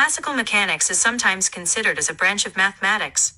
Classical mechanics is sometimes considered as a branch of mathematics.